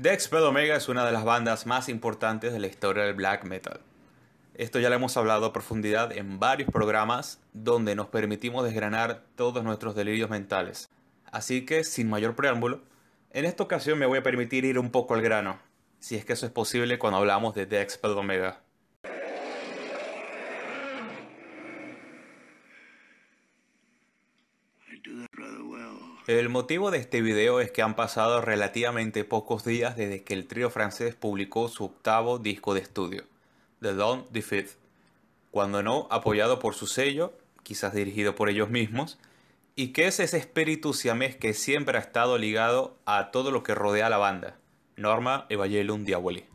The Expel Omega es una de las bandas más importantes de la historia del black metal. Esto ya lo hemos hablado a profundidad en varios programas donde nos permitimos desgranar todos nuestros delirios mentales. Así que, sin mayor preámbulo, en esta ocasión me voy a permitir ir un poco al grano, si es que eso es posible cuando hablamos de The Expel Omega. El motivo de este video es que han pasado relativamente pocos días desde que el trío francés publicó su octavo disco de estudio, The Dawn the Fifth, cuando no apoyado por su sello, quizás dirigido por ellos mismos, y que es ese espíritu siamés que siempre ha estado ligado a todo lo que rodea a la banda, Norma Evangelium Diaboli.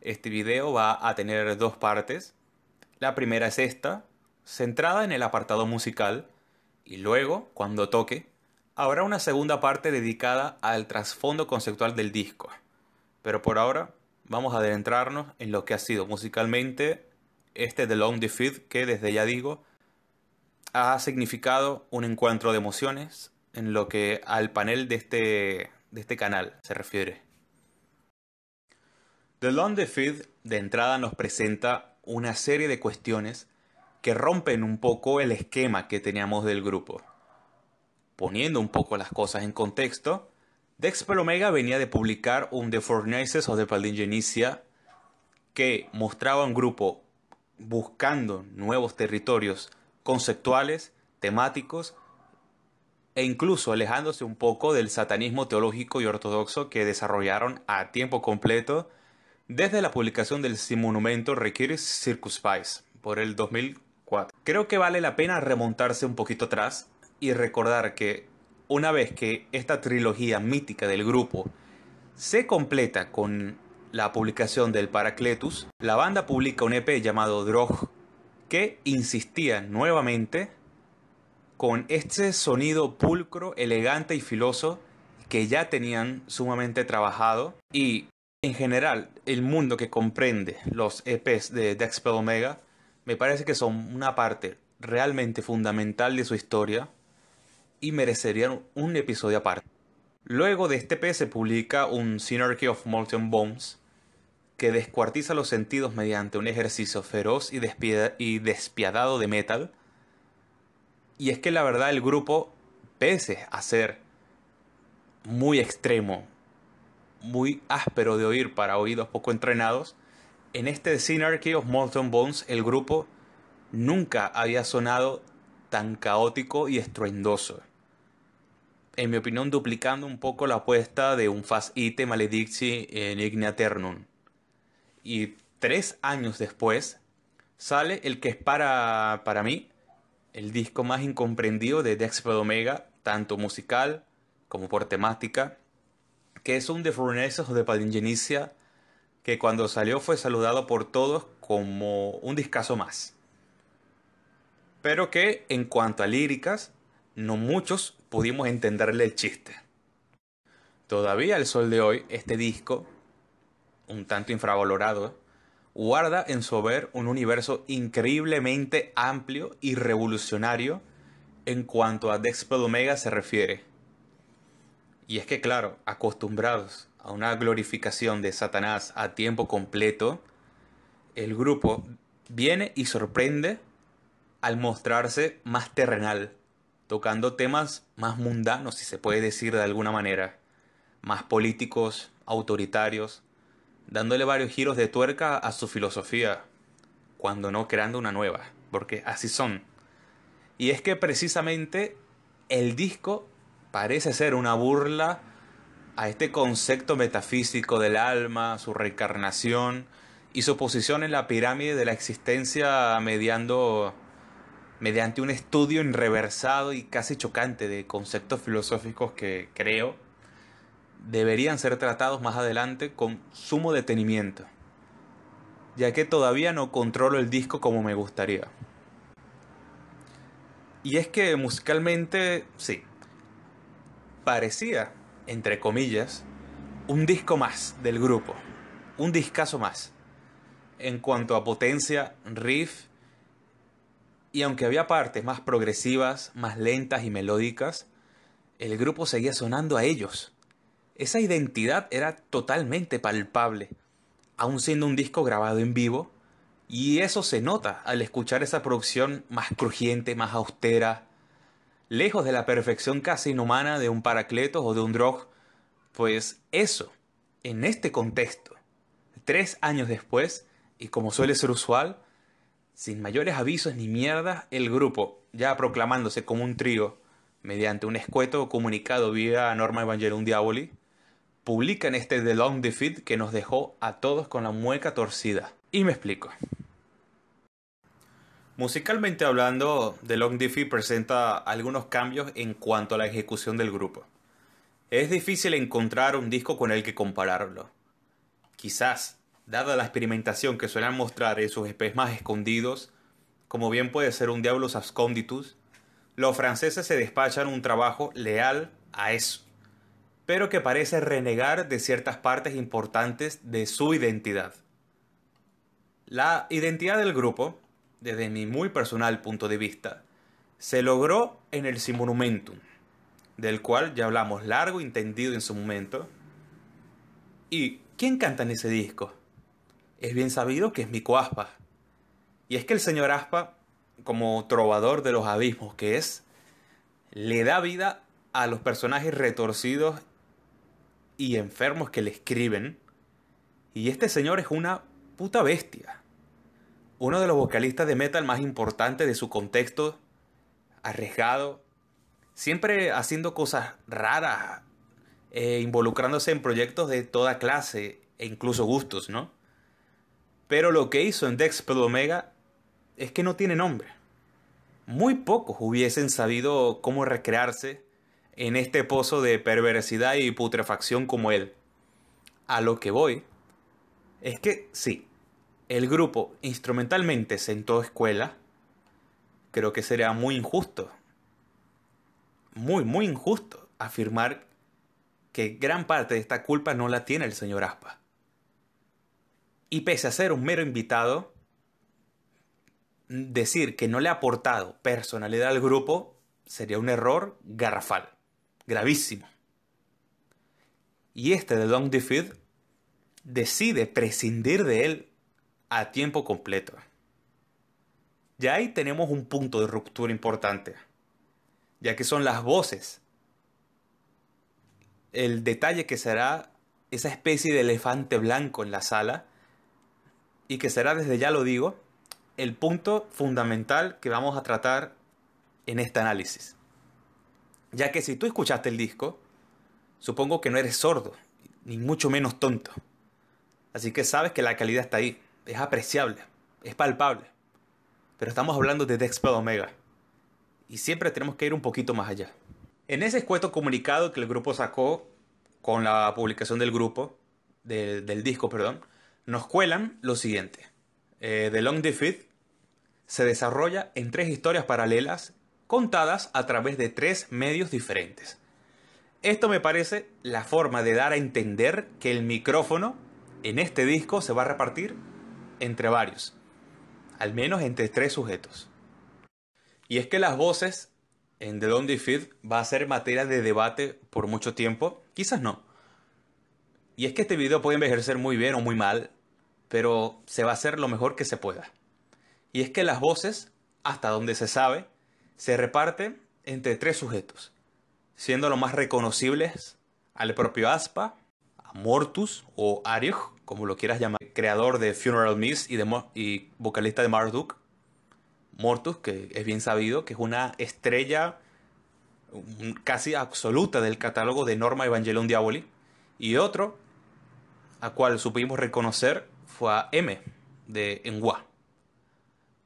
Este video va a tener dos partes. La primera es esta, centrada en el apartado musical, y luego, cuando toque, Habrá una segunda parte dedicada al trasfondo conceptual del disco, pero por ahora vamos a adentrarnos en lo que ha sido musicalmente este The Long Defeat que desde ya digo ha significado un encuentro de emociones en lo que al panel de este, de este canal se refiere. The Long Defeat de entrada nos presenta una serie de cuestiones que rompen un poco el esquema que teníamos del grupo Poniendo un poco las cosas en contexto, Dexper Omega venía de publicar un The Fornaces of the Paldingenicia que mostraba un grupo buscando nuevos territorios conceptuales, temáticos e incluso alejándose un poco del satanismo teológico y ortodoxo que desarrollaron a tiempo completo desde la publicación del monumento Requiris Circus Spice por el 2004. Creo que vale la pena remontarse un poquito atrás y recordar que una vez que esta trilogía mítica del grupo se completa con la publicación del Paracletus, la banda publica un EP llamado Drog que insistía nuevamente con este sonido pulcro, elegante y filoso que ya tenían sumamente trabajado. Y en general el mundo que comprende los EPs de Dexpel Omega me parece que son una parte realmente fundamental de su historia y merecerían un episodio aparte. Luego de este P se publica un Synarchy of Molten Bones que descuartiza los sentidos mediante un ejercicio feroz y, despiadado de metal. Y es que la verdad el grupo, pese a ser muy extremo, muy áspero de oír para oídos poco entrenados, en este Synarchy of Molten Bones el grupo nunca había sonado tan caótico y estruendoso en mi opinión, duplicando un poco la apuesta de un Fast Ite Maledicti en Ignea Ternum. Y tres años después sale el que es para, para mí el disco más incomprendido de Dexped Omega, tanto musical como por temática, que es un The Furnaces de Palingenicia, que cuando salió fue saludado por todos como un discazo más. Pero que en cuanto a líricas, no muchos pudimos entenderle el chiste. Todavía al sol de hoy, este disco, un tanto infravalorado, guarda en su haber un universo increíblemente amplio y revolucionario en cuanto a Dexpel Omega se refiere. Y es que claro, acostumbrados a una glorificación de Satanás a tiempo completo, el grupo viene y sorprende al mostrarse más terrenal, tocando temas más mundanos, si se puede decir de alguna manera, más políticos, autoritarios, dándole varios giros de tuerca a su filosofía, cuando no creando una nueva, porque así son. Y es que precisamente el disco parece ser una burla a este concepto metafísico del alma, su reencarnación y su posición en la pirámide de la existencia mediando mediante un estudio enreversado y casi chocante de conceptos filosóficos que creo deberían ser tratados más adelante con sumo detenimiento, ya que todavía no controlo el disco como me gustaría. Y es que musicalmente, sí, parecía, entre comillas, un disco más del grupo, un discazo más. En cuanto a potencia, riff y aunque había partes más progresivas, más lentas y melódicas, el grupo seguía sonando a ellos. esa identidad era totalmente palpable, aun siendo un disco grabado en vivo, y eso se nota al escuchar esa producción más crujiente, más austera, lejos de la perfección casi inhumana de un Paracletos o de un Drog, pues eso, en este contexto, tres años después, y como suele ser usual, sin mayores avisos ni mierdas, el grupo, ya proclamándose como un trío, mediante un escueto comunicado vía Norma Evangelium Diaboli, publican este The Long Defeat que nos dejó a todos con la mueca torcida. Y me explico. Musicalmente hablando, The Long Defeat presenta algunos cambios en cuanto a la ejecución del grupo. Es difícil encontrar un disco con el que compararlo. Quizás dada la experimentación que suelen mostrar en sus más escondidos, como bien puede ser un Diablos Absconditus, los franceses se despachan un trabajo leal a eso, pero que parece renegar de ciertas partes importantes de su identidad. La identidad del grupo, desde mi muy personal punto de vista, se logró en el Simonumentum, del cual ya hablamos largo y entendido en su momento. ¿Y quién canta en ese disco? Es bien sabido que es Mico Aspa. Y es que el señor Aspa, como trovador de los abismos que es, le da vida a los personajes retorcidos y enfermos que le escriben. Y este señor es una puta bestia. Uno de los vocalistas de metal más importantes de su contexto, arriesgado, siempre haciendo cosas raras, e involucrándose en proyectos de toda clase e incluso gustos, ¿no? Pero lo que hizo en Dexpel Omega es que no tiene nombre. Muy pocos hubiesen sabido cómo recrearse en este pozo de perversidad y putrefacción como él. A lo que voy es que sí, el grupo instrumentalmente sentó escuela, creo que sería muy injusto, muy, muy injusto afirmar que gran parte de esta culpa no la tiene el señor Aspa. Y pese a ser un mero invitado, decir que no le ha aportado personalidad al grupo sería un error garrafal, gravísimo. Y este de Long Defeat decide prescindir de él a tiempo completo. Ya ahí tenemos un punto de ruptura importante, ya que son las voces. El detalle que será esa especie de elefante blanco en la sala y que será, desde ya lo digo, el punto fundamental que vamos a tratar en este análisis. Ya que si tú escuchaste el disco, supongo que no eres sordo, ni mucho menos tonto. Así que sabes que la calidad está ahí, es apreciable, es palpable. Pero estamos hablando de Dexpel Omega. Y siempre tenemos que ir un poquito más allá. En ese escueto comunicado que el grupo sacó con la publicación del grupo, del disco, perdón, nos cuelan lo siguiente. Eh, The Long Defeat se desarrolla en tres historias paralelas contadas a través de tres medios diferentes. Esto me parece la forma de dar a entender que el micrófono en este disco se va a repartir entre varios, al menos entre tres sujetos. Y es que las voces en The Long Defeat va a ser materia de debate por mucho tiempo, quizás no. Y es que este video puede envejecer muy bien o muy mal, pero se va a hacer lo mejor que se pueda. Y es que las voces, hasta donde se sabe, se reparten entre tres sujetos, siendo los más reconocibles al propio Aspa, a Mortus o Ariog, como lo quieras llamar, creador de Funeral Miss y, y vocalista de Marduk. Mortus, que es bien sabido, que es una estrella casi absoluta del catálogo de Norma Evangelion Diaboli. Y otro, a cual supimos reconocer fue a M de Engua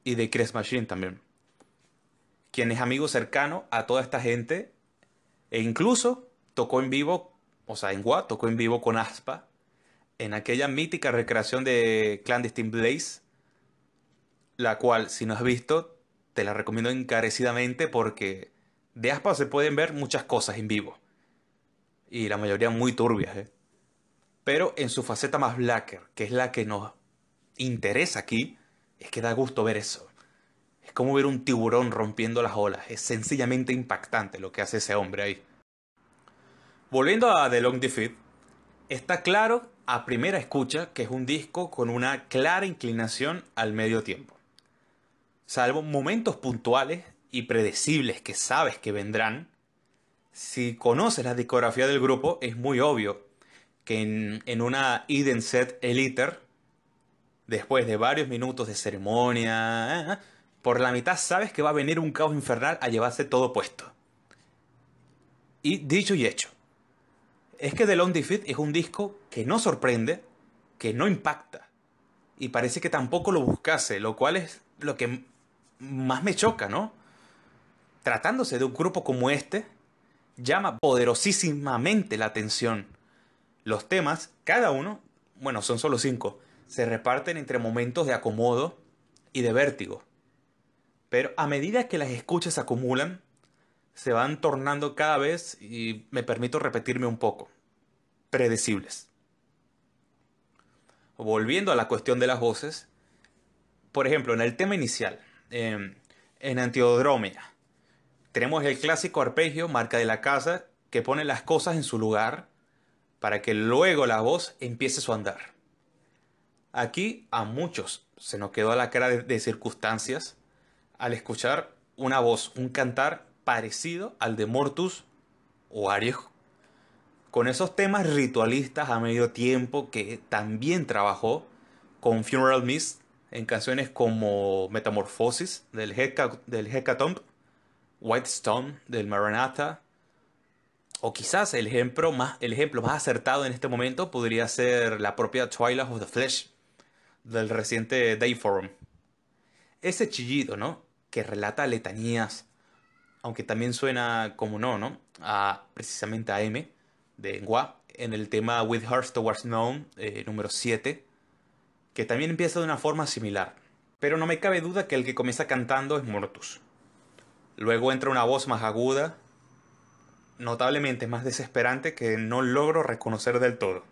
y de Chris Machine también, quien es amigo cercano a toda esta gente e incluso tocó en vivo, o sea, Engua tocó en vivo con Aspa en aquella mítica recreación de Clandestine Blaze, la cual si no has visto te la recomiendo encarecidamente porque de Aspa se pueden ver muchas cosas en vivo y la mayoría muy turbias. ¿eh? Pero en su faceta más blacker, que es la que nos interesa aquí, es que da gusto ver eso. Es como ver un tiburón rompiendo las olas. Es sencillamente impactante lo que hace ese hombre ahí. Volviendo a The Long Defeat, Está claro a primera escucha que es un disco con una clara inclinación al medio tiempo. Salvo momentos puntuales y predecibles que sabes que vendrán, si conoces la discografía del grupo es muy obvio que en, una Eden Set Eliter, después de varios minutos de ceremonia, por la mitad sabes que va a venir un caos infernal a llevarse todo puesto. Y dicho y hecho, es que The Long Defeat es un disco que no sorprende, que no impacta. Y parece que tampoco lo buscase, lo cual es lo que más me choca, ¿no? Tratándose de un grupo como este, llama poderosísimamente la atención. Los temas, cada uno, bueno, son solo cinco, se reparten entre momentos de acomodo y de vértigo. Pero a medida que las escuchas acumulan, se van tornando cada vez, y me permito repetirme un poco, predecibles. Volviendo a la cuestión de las voces, por ejemplo, en el tema inicial, em, en Antiodromia, tenemos el clásico arpegio, marca de la casa, que pone las cosas en su lugar para que luego la voz empiece su andar. Aquí a muchos se nos quedó a la cara de, circunstancias al escuchar una voz, un cantar parecido al de Mortus o Ariejo, con esos temas ritualistas a medio tiempo que también trabajó con Funeral Mist en canciones como Metamorphosis del, del Hecatomb, White Stone del Maranatha, o quizás el ejemplo, más, el ejemplo más acertado en este momento podría ser la propia Twilight of the Flesh del reciente Dayform. Ese chillido, ¿no? Que relata letanías, aunque también suena como no, ¿no? A, precisamente a M de Ngwa en el tema With Hearts Towards Known eh, número 7, que también empieza de una forma similar. Pero no me cabe duda que el que comienza cantando es Mortus. Luego entra una voz más aguda notablemente más desesperante que no logro reconocer del todo,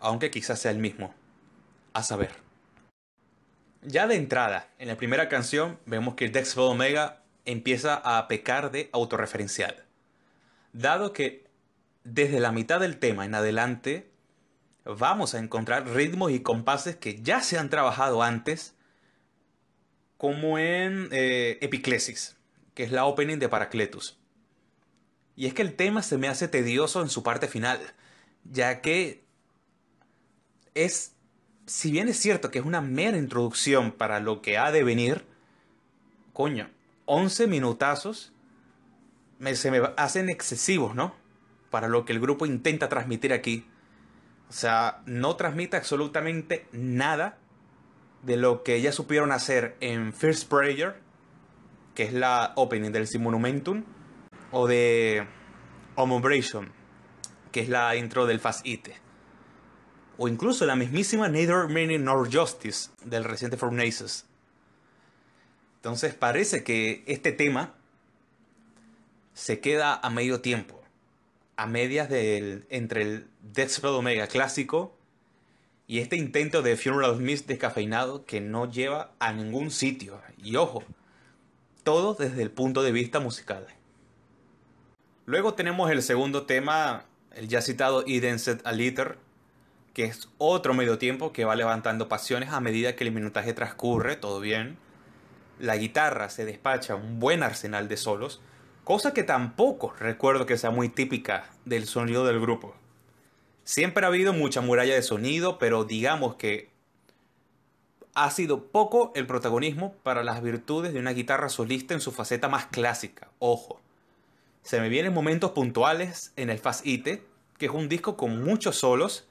aunque quizás sea el mismo. A saber. Ya de entrada, en la primera canción, vemos que Dexville Omega empieza a pecar de autorreferencial. Dado que desde la mitad del tema en adelante vamos a encontrar ritmos y compases que ya se han trabajado antes, como en eh, Epiclesis, que es la opening de Paracletus. Y es que el tema se me hace tedioso en su parte final, ya que es, si bien es cierto que es una mera introducción para lo que ha de venir, coño, 11 minutazos se me hacen excesivos, ¿no? Para lo que el grupo intenta transmitir aquí. O sea, no transmite absolutamente nada de lo que ya supieron hacer en First Prayer, que es la opening del Simonumentum, o de Ombration, que es la intro del Fast It, o incluso la mismísima Neither Meaning Nor Justice del reciente Furnaces. Entonces parece que este tema se queda a medio tiempo, a medias del, entre el Deathspell Omega clásico y este intento de Funeral Mist descafeinado que no lleva a ningún sitio. Y ojo, todo desde el punto de vista musical. Luego tenemos el segundo tema, el ya citado Eden Set a Liter, que es otro medio tiempo que va levantando pasiones a medida que el minutaje transcurre, todo bien. La guitarra se despacha un buen arsenal de solos, cosa que tampoco recuerdo que sea muy típica del sonido del grupo. Siempre ha habido mucha muralla de sonido, pero digamos que ha sido poco el protagonismo para las virtudes de una guitarra solista en su faceta más clásica, ojo. Se me vienen momentos puntuales en el Fast Ite, que es un disco con muchos solos,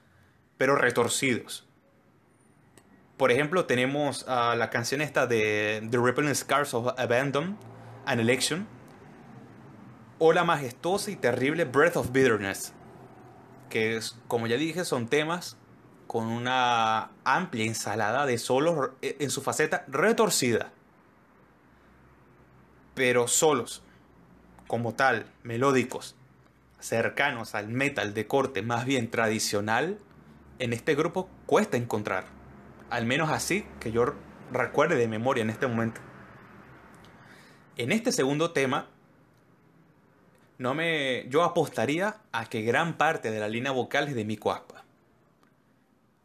pero retorcidos. Por ejemplo, tenemos la canción esta de The Rippling Scars of Abandon, An Election, o la majestuosa y terrible Breath of Bitterness, que es, como ya dije, son temas con una amplia ensalada de solos en su faceta retorcida, pero solos como tal, melódicos, cercanos al metal de corte más bien tradicional, en este grupo cuesta encontrar. Al menos así que yo recuerde de memoria en este momento. En este segundo tema, no me, yo apostaría a que gran parte de la línea vocal es de Mico Aspa.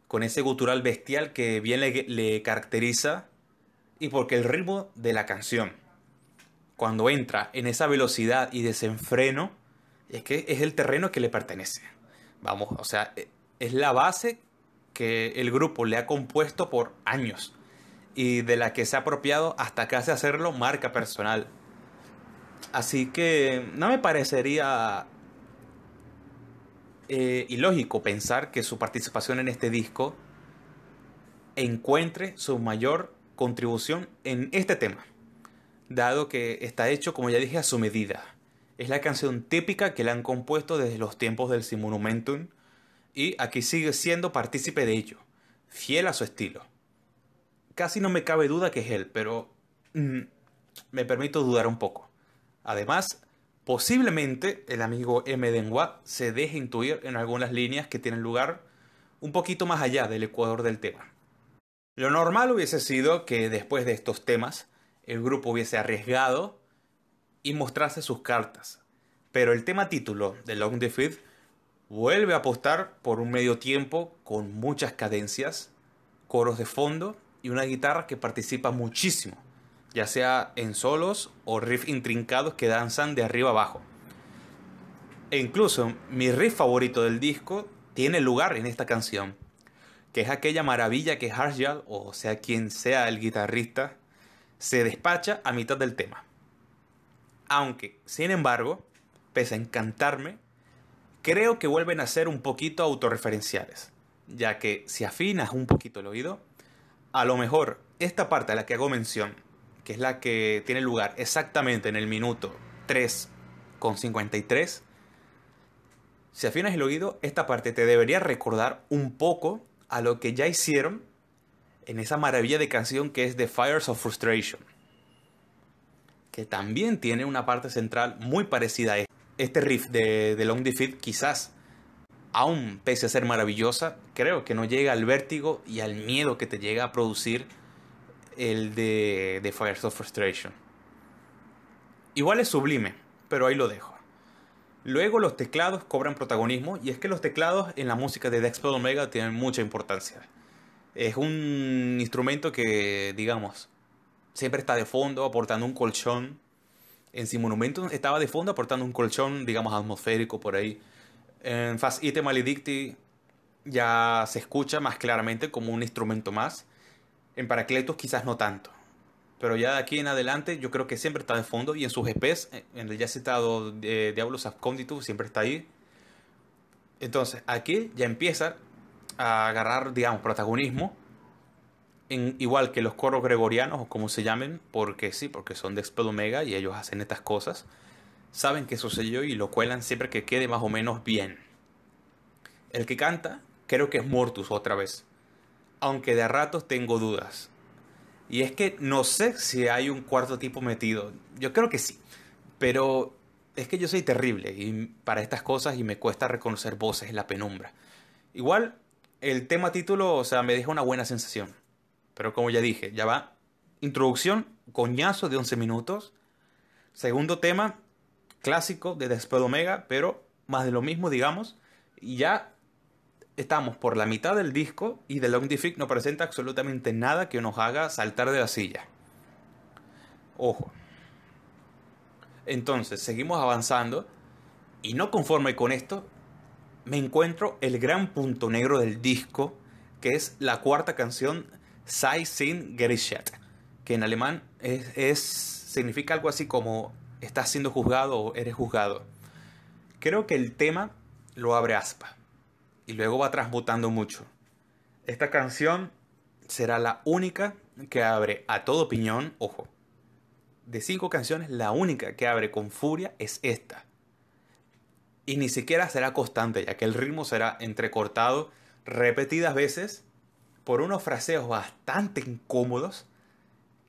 con ese gutural bestial que bien le, le caracteriza y porque el ritmo de la canción, cuando entra en esa velocidad y desenfreno, es que es el terreno que le pertenece. Vamos, o sea, e, es la base que el grupo le ha compuesto por años y de la que se ha apropiado hasta casi hacerlo marca personal. Así que no me parecería eh, ilógico pensar que su participación en este disco encuentre su mayor contribución en este tema, dado que está hecho, como ya dije, a su medida. Es la canción típica que le han compuesto desde los tiempos del Simonumentum y aquí sigue siendo partícipe de ello, fiel a su estilo. Casi no me cabe duda que es él, pero mm, me permito dudar un poco. Además, posiblemente el amigo M. Denwa se deje intuir en algunas líneas que tienen lugar un poquito más allá del ecuador del tema. Lo normal hubiese sido que después de estos temas el grupo hubiese arriesgado y mostrase sus cartas, pero el tema título de Long Defeat vuelve a apostar por un medio tiempo con muchas cadencias, coros de fondo y una guitarra que participa muchísimo ya sea en solos o riffs intrincados que danzan de arriba abajo. E incluso mi riff favorito del disco tiene lugar en esta canción, que es aquella maravilla que Harshal, o sea quien sea el guitarrista, se despacha a mitad del tema. Aunque, sin embargo, pese a encantarme, creo que vuelven a ser un poquito autorreferenciales, ya que si afinas un poquito el oído, a lo mejor esta parte a la que hago mención que es la que tiene lugar exactamente en el minuto 3 con 53, si afinas el oído, esta parte te debería recordar un poco a lo que ya hicieron en esa maravilla de canción que es The Fires of Frustration, que también tiene una parte central muy parecida a este. Este riff de, Long Defeat quizás, aún pese a ser maravillosa, creo que no llega al vértigo y al miedo que te llega a producir el de, de Fires of Frustration. Igual es sublime, pero ahí lo dejo. Luego los teclados cobran protagonismo y es que los teclados en la música de Dexpel Omega tienen mucha importancia. Es un instrumento que, digamos, siempre está de fondo aportando un colchón. En Simonumento estaba de fondo aportando un colchón, digamos, atmosférico por ahí. En Fast Item Maledicti ya se escucha más claramente como un instrumento más. En Paracletos quizás no tanto. Pero ya de aquí en adelante yo creo que siempre está de fondo y en sus EPs, en el ya citado de Diablos Absconditus, siempre está ahí. Entonces aquí ya empieza a agarrar, digamos, protagonismo. En, igual que los coros gregorianos o como se llamen, porque sí, porque son de Expel Omega y ellos hacen estas cosas. Saben que sucedió y lo cuelan siempre que quede más o menos bien. El que canta, creo que es Mortus otra vez aunque de ratos tengo dudas. Y es que no sé si hay un cuarto tipo metido. Yo creo que sí. Pero es que yo soy terrible y para estas cosas y me cuesta reconocer voces en la penumbra. Igual, el tema título, o sea, me deja una buena sensación. Pero como ya dije, ya va. Introducción, coñazo de 11 minutos. Segundo tema, clásico de Desped Omega, pero más de lo mismo, digamos. Y ya estamos por la mitad del disco y The Long Defeat no presenta absolutamente nada que nos haga saltar de la silla. Ojo. Entonces, seguimos avanzando y no conforme con esto, me encuentro el gran punto negro del disco, que es la cuarta canción, Sei Sin Gericht, que en alemán es, significa algo así como estás siendo juzgado o eres juzgado. Creo que el tema lo abre aspa y luego va transmutando mucho. Esta canción será la única que abre a todo piñón, ojo. De cinco canciones, la única que abre con furia es esta. Y ni siquiera será constante, ya que el ritmo será entrecortado repetidas veces por unos fraseos bastante incómodos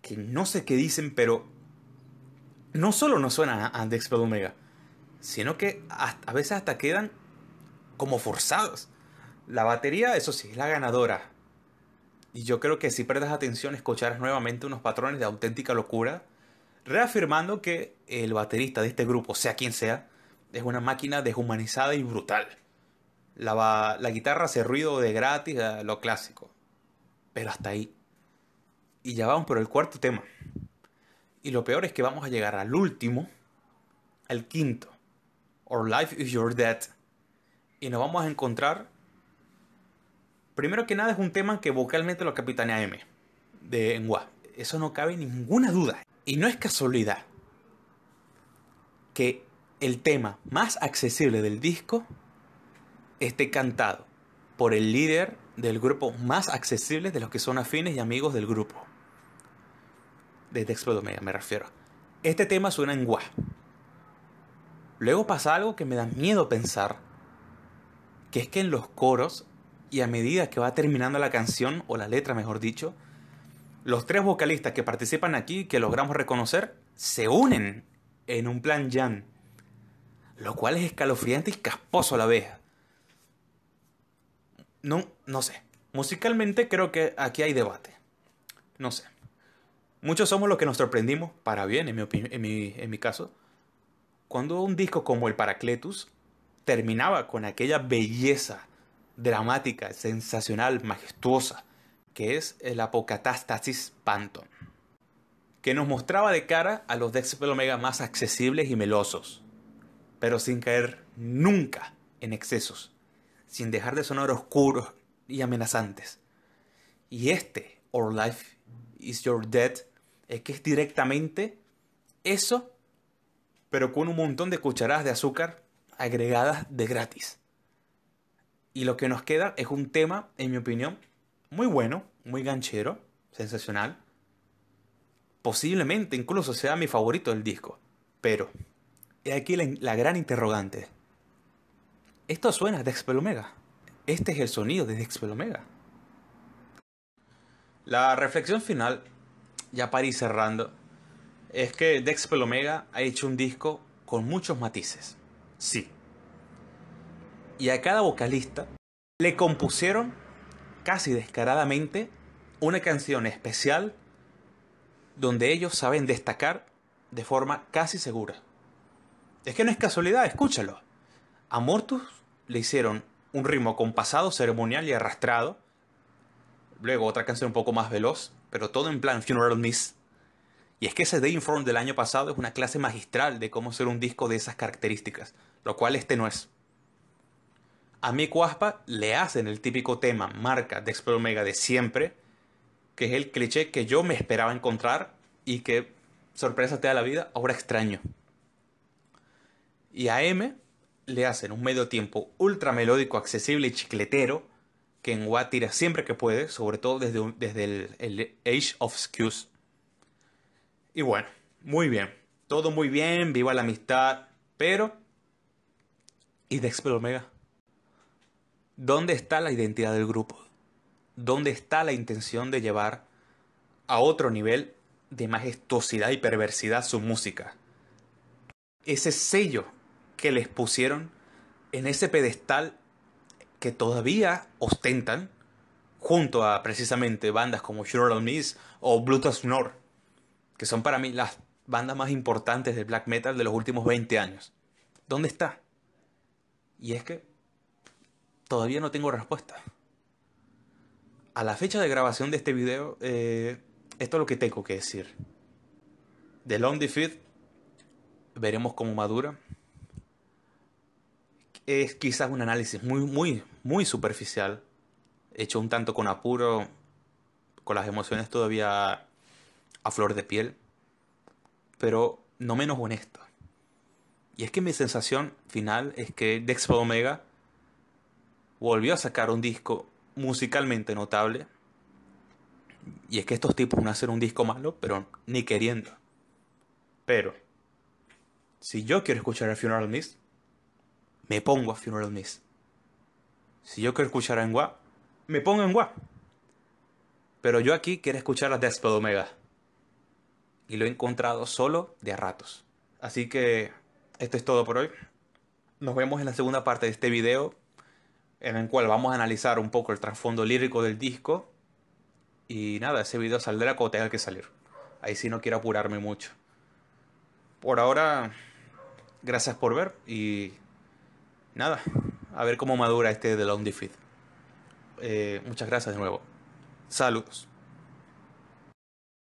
que no sé qué dicen, pero no solo no suenan a Dexpel Omega, sino que a veces hasta quedan como forzados. La batería, eso sí, es la ganadora. Y yo creo que si prestas atención escucharás nuevamente unos patrones de auténtica locura, reafirmando que el baterista de este grupo, sea quien sea, es una máquina deshumanizada y brutal. La, la guitarra hace ruido de gratis, lo clásico. Pero hasta ahí. Y ya vamos por el cuarto tema. Y lo peor es que vamos a llegar al último, al quinto. Or Life is Your Dead. Y nos vamos a encontrar. Primero que nada es un tema que vocalmente lo capitanea M. De Enwa. Eso no cabe ninguna duda. Y no es casualidad que el tema más accesible del disco esté cantado por el líder del grupo más accesible de los que son afines y amigos del grupo. De Dexped Omega me refiero. Este tema suena en gua. Luego pasa algo que me da miedo pensar, que es que en los coros y a medida que va terminando la canción, o la letra mejor dicho, los tres vocalistas que participan aquí, que logramos reconocer, se unen en un plan Jan. Lo cual es escalofriante y casposo a la vez. No, no sé. Musicalmente creo que aquí hay debate. No sé. Muchos somos los que nos sorprendimos, para bien en mi, en mi, en mi caso, cuando un disco como el Paracletus terminaba con aquella belleza dramática, sensacional, majestuosa, que es el Apocatástasis Panton, que nos mostraba de cara a los Decibel Omega más accesibles y melosos, pero sin caer nunca en excesos, sin dejar de sonar oscuros y amenazantes. Y este, Our Life is Your Dead, es que es directamente eso, pero con un montón de cucharadas de azúcar agregadas de gratis. Y lo que nos queda es un tema, en mi opinión, muy bueno, muy ganchero, sensacional. Posiblemente incluso sea mi favorito del disco. Pero, he aquí la, gran interrogante. Esto suena a Dexpel Omega. Este es el sonido de Dexpel Omega. La reflexión final, ya para ir cerrando, es que Dexpel Omega ha hecho un disco con muchos matices. Sí. Y a cada vocalista le compusieron casi descaradamente una canción especial donde ellos saben destacar de forma casi segura. Es que no es casualidad, escúchalo. A Mortus le hicieron un ritmo compasado, ceremonial y arrastrado. Luego otra canción un poco más veloz, pero todo en plan Funeral Miss. Y es que ese Day Inform del año pasado es una clase magistral de cómo hacer un disco de esas características, lo cual este no es. A mi Cuaspa le hacen el típico tema marca de Explore Omega de siempre, que es el cliché que yo me esperaba encontrar y que, sorpresa te da la vida, ahora extraño. Y a M le hacen un medio tiempo ultra melódico, accesible y chicletero, que en Watt tira siempre que puede, sobre todo desde, desde el, Age of Excuse. Y bueno, muy bien. Todo muy bien, viva la amistad, pero... ¿Y de Explore Omega? ¿Dónde está la identidad del grupo? ¿Dónde está la intención de llevar a otro nivel de majestuosidad y perversidad su música? Ese sello que les pusieron en ese pedestal que todavía ostentan junto a precisamente bandas como Sure Miss o Bluetooth North, que son para mí las bandas más importantes de black metal de los últimos 20 años. ¿Dónde está? Y es que Todavía no tengo respuesta. A la fecha de grabación de este video, eh, esto es lo que tengo que decir. The Long Defeat, veremos cómo madura. Es quizás un análisis muy, muy, muy superficial, hecho un tanto con apuro, con las emociones todavía a flor de piel, pero no menos honesto. Y es que mi sensación final es que Dexpo Omega volvió a sacar un disco musicalmente notable. Y es que estos tipos no hacen un disco malo, pero ni queriendo. Pero, si yo quiero escuchar a Funeral Mist, me pongo a Funeral Mist. Si yo quiero escuchar a Engua, me pongo en Engua. Pero yo aquí quiero escuchar a Desped Omega. Y lo he encontrado solo de a ratos. Así que esto es todo por hoy. Nos vemos en la segunda parte de este video en el cual vamos a analizar un poco el trasfondo lírico del disco. Y nada, ese video saldrá cuando tenga que salir. Ahí sí no quiero apurarme mucho. Por ahora, gracias por ver y nada, a ver cómo madura este de Long Defeat. Eh, muchas gracias de nuevo. Saludos.